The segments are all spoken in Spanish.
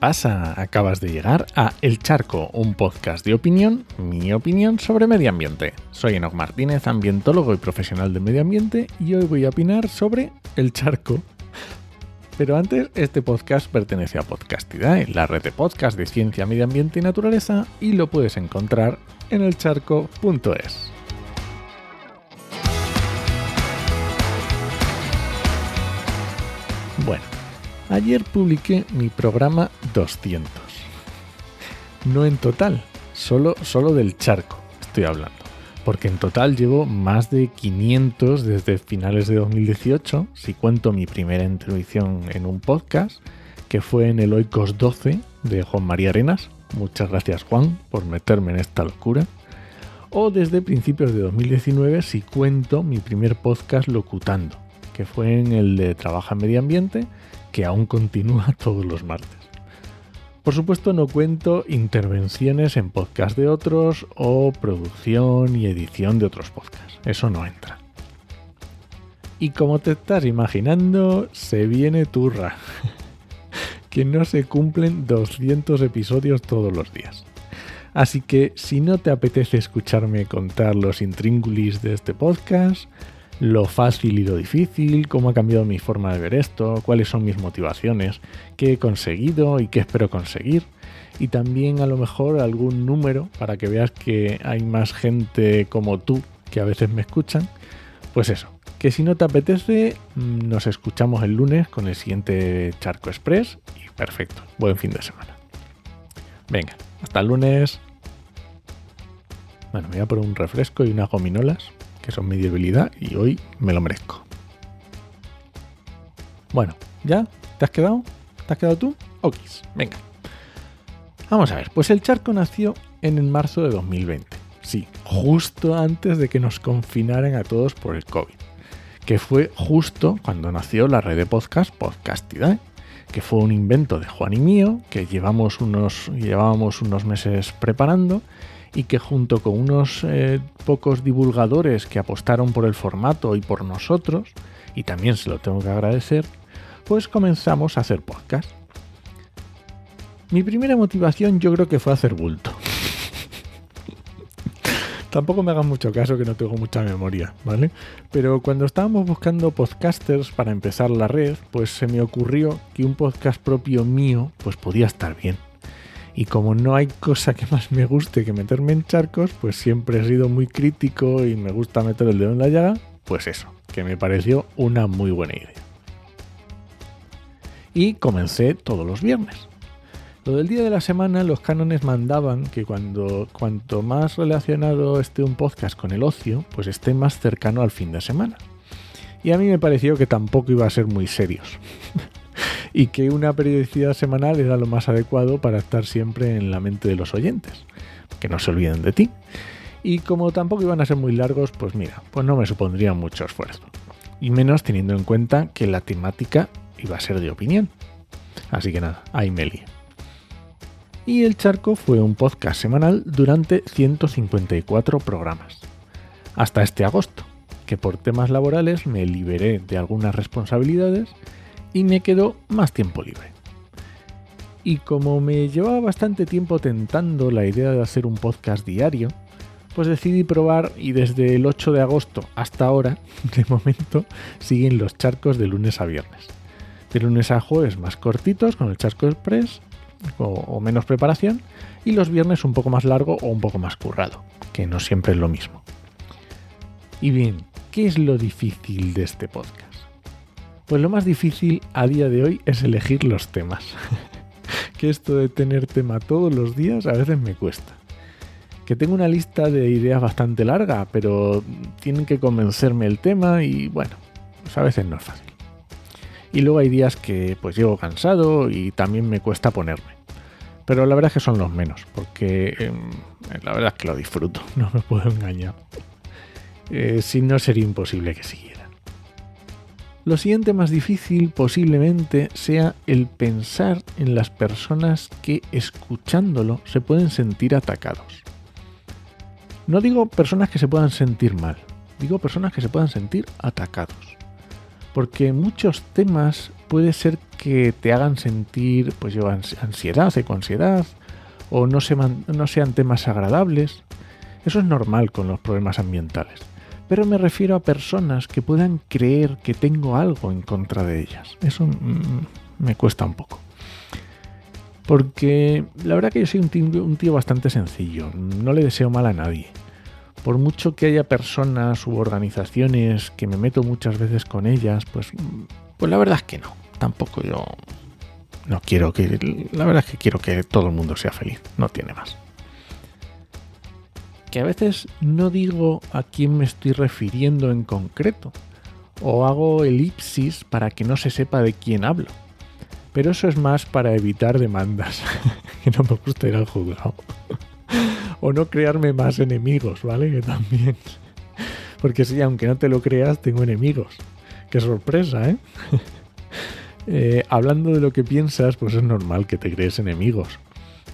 ¿Qué pasa? Acabas de llegar a El Charco, un podcast de opinión, mi opinión sobre medio ambiente. Soy Enoch Martínez, ambientólogo y profesional de medio ambiente, y hoy voy a opinar sobre El Charco. Pero antes, este podcast pertenece a Podcastidae, la red de podcast de ciencia, medio ambiente y naturaleza, y lo puedes encontrar en elcharco.es. Ayer publiqué mi programa 200. No en total, solo, solo del charco estoy hablando. Porque en total llevo más de 500 desde finales de 2018, si cuento mi primera introducción en un podcast, que fue en el Oikos 12 de Juan María Arenas. Muchas gracias Juan por meterme en esta locura. O desde principios de 2019 si cuento mi primer podcast locutando, que fue en el de Trabaja Medio Ambiente, que aún continúa todos los martes. Por supuesto no cuento intervenciones en podcast de otros o producción y edición de otros podcasts. Eso no entra. Y como te estás imaginando, se viene turra. que no se cumplen 200 episodios todos los días. Así que si no te apetece escucharme contar los intríngulis de este podcast, lo fácil y lo difícil, cómo ha cambiado mi forma de ver esto, cuáles son mis motivaciones, qué he conseguido y qué espero conseguir. Y también a lo mejor algún número para que veas que hay más gente como tú que a veces me escuchan. Pues eso, que si no te apetece, mm, nos escuchamos el lunes con el siguiente Charco Express y perfecto, buen fin de semana. Venga, hasta el lunes. Bueno, me voy a poner un refresco y unas gominolas que son mi debilidad y hoy me lo merezco. Bueno, ¿ya? ¿Te has quedado? ¿Te has quedado tú? Ok, venga. Vamos a ver, pues el charco nació en el marzo de 2020. Sí, justo antes de que nos confinaran a todos por el COVID. Que fue justo cuando nació la red de podcast Podcastidae, que fue un invento de Juan y mío, que llevamos unos, llevábamos unos meses preparando y que junto con unos eh, pocos divulgadores que apostaron por el formato y por nosotros, y también se lo tengo que agradecer, pues comenzamos a hacer podcast. Mi primera motivación yo creo que fue hacer bulto. Tampoco me hagan mucho caso que no tengo mucha memoria, ¿vale? Pero cuando estábamos buscando podcasters para empezar la red, pues se me ocurrió que un podcast propio mío pues podía estar bien. Y como no hay cosa que más me guste que meterme en charcos, pues siempre he sido muy crítico y me gusta meter el dedo en la llaga, pues eso, que me pareció una muy buena idea. Y comencé todos los viernes. Lo del día de la semana, los cánones mandaban que cuando cuanto más relacionado esté un podcast con el ocio, pues esté más cercano al fin de semana. Y a mí me pareció que tampoco iba a ser muy serios. y que una periodicidad semanal era lo más adecuado para estar siempre en la mente de los oyentes, que no se olviden de ti. Y como tampoco iban a ser muy largos, pues mira, pues no me supondría mucho esfuerzo. Y menos teniendo en cuenta que la temática iba a ser de opinión. Así que nada, ahí me. Y El Charco fue un podcast semanal durante 154 programas. Hasta este agosto, que por temas laborales me liberé de algunas responsabilidades y me quedó más tiempo libre. Y como me llevaba bastante tiempo tentando la idea de hacer un podcast diario, pues decidí probar y desde el 8 de agosto hasta ahora, de momento, siguen los charcos de lunes a viernes. De lunes a jueves más cortitos con el charco express o, o menos preparación y los viernes un poco más largo o un poco más currado, que no siempre es lo mismo. Y bien, ¿qué es lo difícil de este podcast? Pues lo más difícil a día de hoy es elegir los temas. que esto de tener tema todos los días a veces me cuesta. Que tengo una lista de ideas bastante larga, pero tienen que convencerme el tema y bueno, pues a veces no es fácil. Y luego hay días que pues llego cansado y también me cuesta ponerme. Pero la verdad es que son los menos, porque eh, la verdad es que lo disfruto, no me puedo engañar. Eh, si no sería imposible que siguiera. Lo siguiente más difícil posiblemente sea el pensar en las personas que escuchándolo se pueden sentir atacados. No digo personas que se puedan sentir mal, digo personas que se puedan sentir atacados. Porque muchos temas puede ser que te hagan sentir pues yo ansiedad, ecoansiedad, o no, no sean temas agradables. Eso es normal con los problemas ambientales. Pero me refiero a personas que puedan creer que tengo algo en contra de ellas. Eso mm, me cuesta un poco. Porque la verdad que yo soy un tío, bastante sencillo. No le deseo mal a nadie. Por mucho que haya personas u organizaciones que me meto muchas veces con ellas, pues, pues la verdad es que no. Tampoco yo no quiero que. La verdad es que quiero que todo el mundo sea feliz. No tiene más. Que a veces no digo a quién me estoy refiriendo en concreto. O hago elipsis para que no se sepa de quién hablo. Pero eso es más para evitar demandas. que no me gusta ir al juzgado. o no crearme más enemigos, ¿vale? Que también. Porque sí, aunque no te lo creas, tengo enemigos. Qué sorpresa, ¿eh? eh hablando de lo que piensas, pues es normal que te crees enemigos.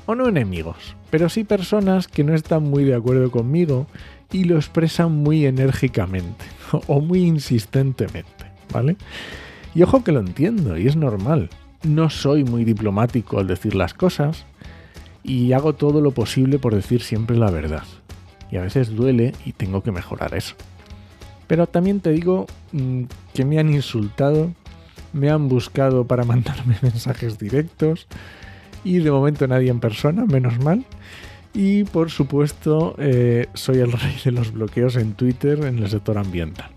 O no enemigos, pero sí personas que no están muy de acuerdo conmigo y lo expresan muy enérgicamente o muy insistentemente, ¿vale? Y ojo que lo entiendo y es normal no soy muy diplomático al decir las cosas y hago todo lo posible por decir siempre la verdad. Y a veces duele y tengo que mejorar eso. Pero también te digo mm, que me han insultado, me han buscado para mandarme mensajes directos y de momento nadie en persona, menos mal. Y por supuesto eh, soy el rey de los bloqueos en Twitter en el sector ambiental.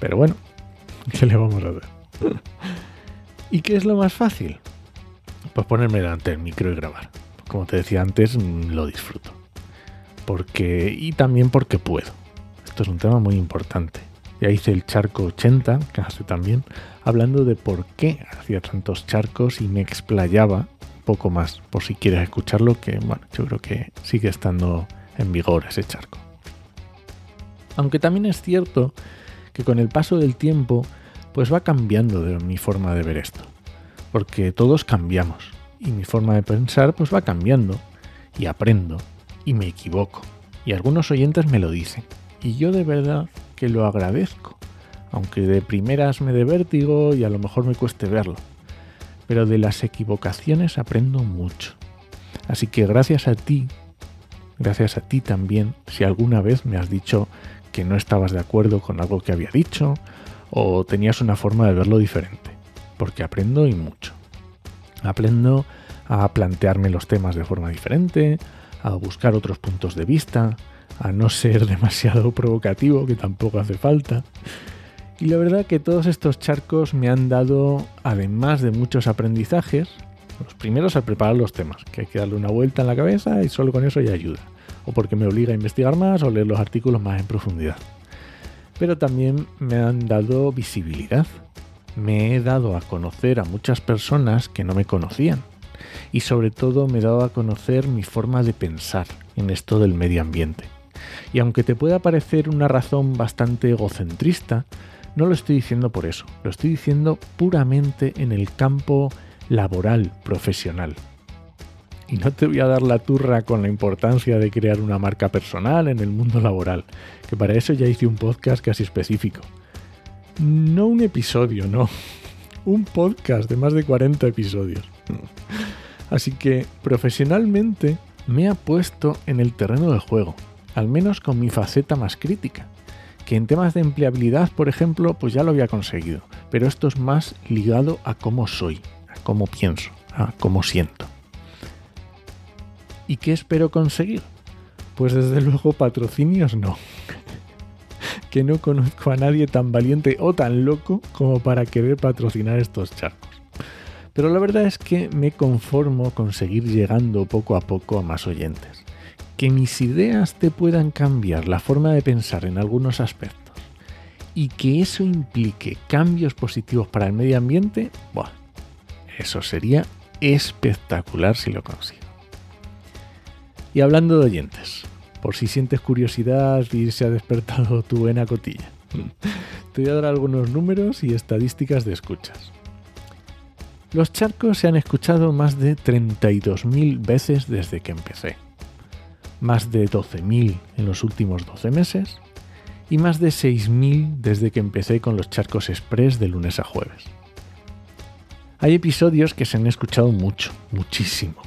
Pero bueno, ¿qué le vamos a hacer? ¿Y qué es lo más fácil? Pues ponerme delante del micro y grabar. Como te decía antes, mm, lo disfruto. Porque, y también porque puedo. Esto es un tema muy importante. Ya hice el charco 80, que hace también, hablando de por qué hacía tantos charcos y me explayaba poco más. Por si quieres escucharlo, que bueno, yo creo que sigue estando en vigor ese charco. Aunque también es cierto que con el paso del tiempo pues va cambiando de mi forma de ver esto. Porque todos cambiamos y mi forma de pensar pues va cambiando y aprendo y me equivoco. Y algunos oyentes me lo dicen. Y yo de verdad que lo agradezco. Aunque de primeras me dé vértigo y a lo mejor me cueste verlo. Pero de las equivocaciones aprendo mucho. Así que gracias a ti, gracias a ti también, si alguna vez me has dicho que no estabas de acuerdo con algo que había dicho o tenías una forma de verlo diferente, porque aprendo y mucho. Aprendo a plantearme los temas de forma diferente, a buscar otros puntos de vista, a no ser demasiado provocativo, que tampoco hace falta. Y la verdad que todos estos charcos me han dado, además de muchos aprendizajes, los primeros al preparar los temas, que hay que darle una vuelta en la cabeza y solo con eso ya ayuda. O porque me obliga a investigar más o leer los artículos más en profundidad pero también me han dado visibilidad. Me he dado a conocer a muchas personas que no me conocían y sobre todo me he dado a conocer mi forma de pensar en esto del medio ambiente. Y aunque te pueda parecer una razón bastante egocentrista, no lo estoy diciendo por eso, lo estoy diciendo puramente en el campo laboral, profesional. Y no te voy a dar la turra con la importancia de crear una marca personal en el mundo laboral, que para eso ya hice un podcast casi específico. No un episodio, no. Un podcast de más de 40 episodios. Así que profesionalmente me ha puesto en el terreno del juego, al menos con mi faceta más crítica. Que en temas de empleabilidad, por ejemplo, pues ya lo había conseguido, pero esto es más ligado a cómo soy, a cómo pienso, a cómo siento. ¿Y qué espero conseguir? Pues desde luego patrocinios no. que no conozco a nadie tan valiente o tan loco como para querer patrocinar estos charcos. Pero la verdad es que me conformo con seguir llegando poco a poco a más oyentes. Que mis ideas te puedan cambiar la forma de pensar en algunos aspectos y que eso implique cambios positivos para el medio ambiente, ¡buah! eso sería espectacular si lo consigo. Y hablando de oyentes, por si sientes curiosidad y se ha despertado tu buena cotilla, te voy a dar algunos números y estadísticas de escuchas. Los charcos se han escuchado más de 32.000 veces desde que empecé, más de 12.000 en los últimos 12 meses y más de 6.000 desde que empecé con los charcos express de lunes a jueves. Hay episodios que se han escuchado mucho, muchísimo.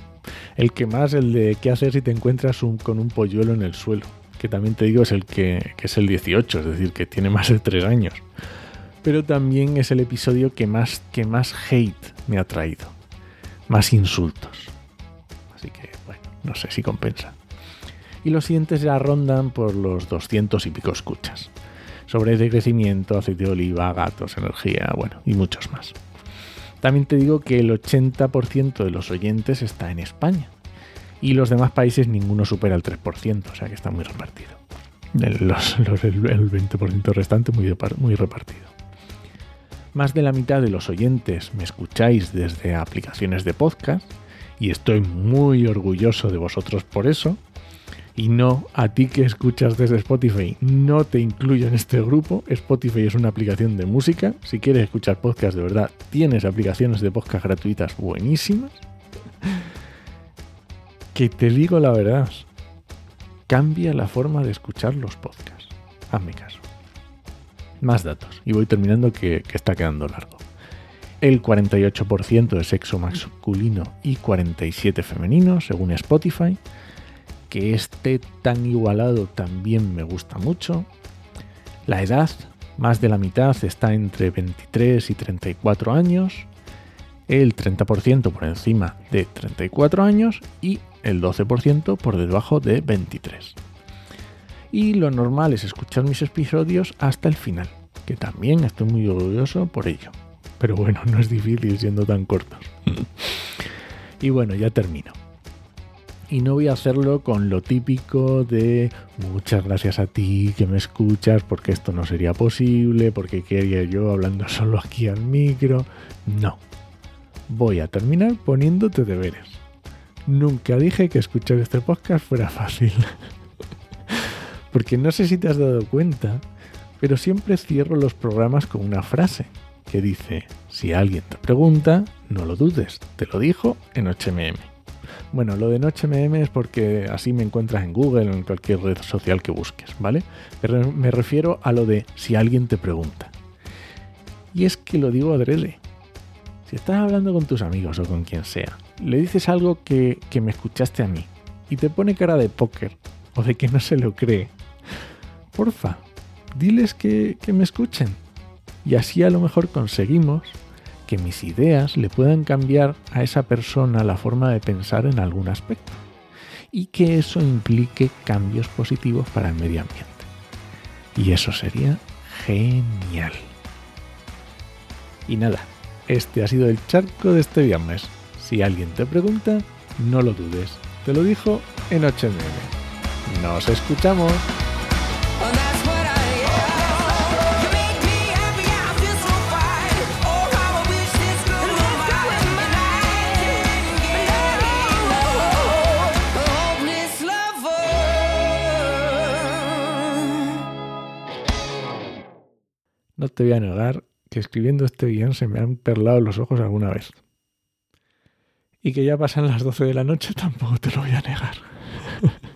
El que más, el de qué hacer si te encuentras con un polluelo en el suelo, que también te digo es el que, que, es el 18, es decir, que tiene más de 3 años. Pero también es el episodio que más, que más hate me ha traído, más insultos. Así que, bueno, no sé si compensa. Y los siguientes ya rondan por los 200 y pico escuchas. Sobre de crecimiento, aceite de oliva, gatos, energía, bueno, y muchos más. También te digo que el 80% de los oyentes está en España. Y los demás países ninguno supera el 3%, o sea que está muy repartido. El, 20% restante muy, muy repartido. Más de la mitad de los oyentes me escucháis desde aplicaciones de podcast y estoy muy orgulloso de vosotros por eso. Y no, a ti que escuchas desde Spotify, no te incluyo en este grupo. Spotify es una aplicación de música. Si quieres escuchar podcast de verdad, tienes aplicaciones de podcast gratuitas buenísimas. Que te digo la verdad, cambia la forma de escuchar los podcasts. Hazme caso. Más datos, y voy terminando que, que está quedando largo. El 48% de sexo masculino y 47% femenino, según Spotify que esté tan igualado también me gusta mucho. La edad, más de la mitad está entre 23 y 34 años, el 30% por encima de 34 años y el 12% por debajo de 23. Y lo normal es escuchar mis episodios hasta el final, que también estoy muy orgulloso por ello. Pero bueno, no es difícil siendo tan cortos. y bueno, ya termino y no voy a hacerlo con lo típico de muchas gracias a ti que me escuchas porque esto no sería posible, porque quería yo hablando solo aquí al micro. No. Voy a terminar poniéndote deberes. Nunca dije que escuchar este podcast fuera fácil. porque no sé si te has dado cuenta, pero siempre cierro los programas con una frase que dice, si alguien te pregunta, no lo dudes, te lo dijo en HMM. Bueno, lo de Noche MM es porque así me encuentras en Google o en cualquier red social que busques, ¿vale? Me refiero a lo de si alguien te pregunta. Y es que lo digo adrede. Si estás hablando con tus amigos o con quien sea, le dices algo que, me escuchaste a mí y te pone cara de póker o de que no se lo cree, porfa, diles que, que me escuchen. Y así a lo mejor conseguimos que mis ideas le puedan cambiar a esa persona la forma de pensar en algún aspecto y que eso implique cambios positivos para el medio ambiente. Y eso sería genial. Y nada, este ha sido el charco de este viernes. Si alguien te pregunta, no lo dudes. Te lo dijo en HMM. Nos escuchamos. Te voy a negar que escribiendo este guion se me han perlado los ojos alguna vez. Y que ya pasan las 12 de la noche tampoco te lo voy a negar.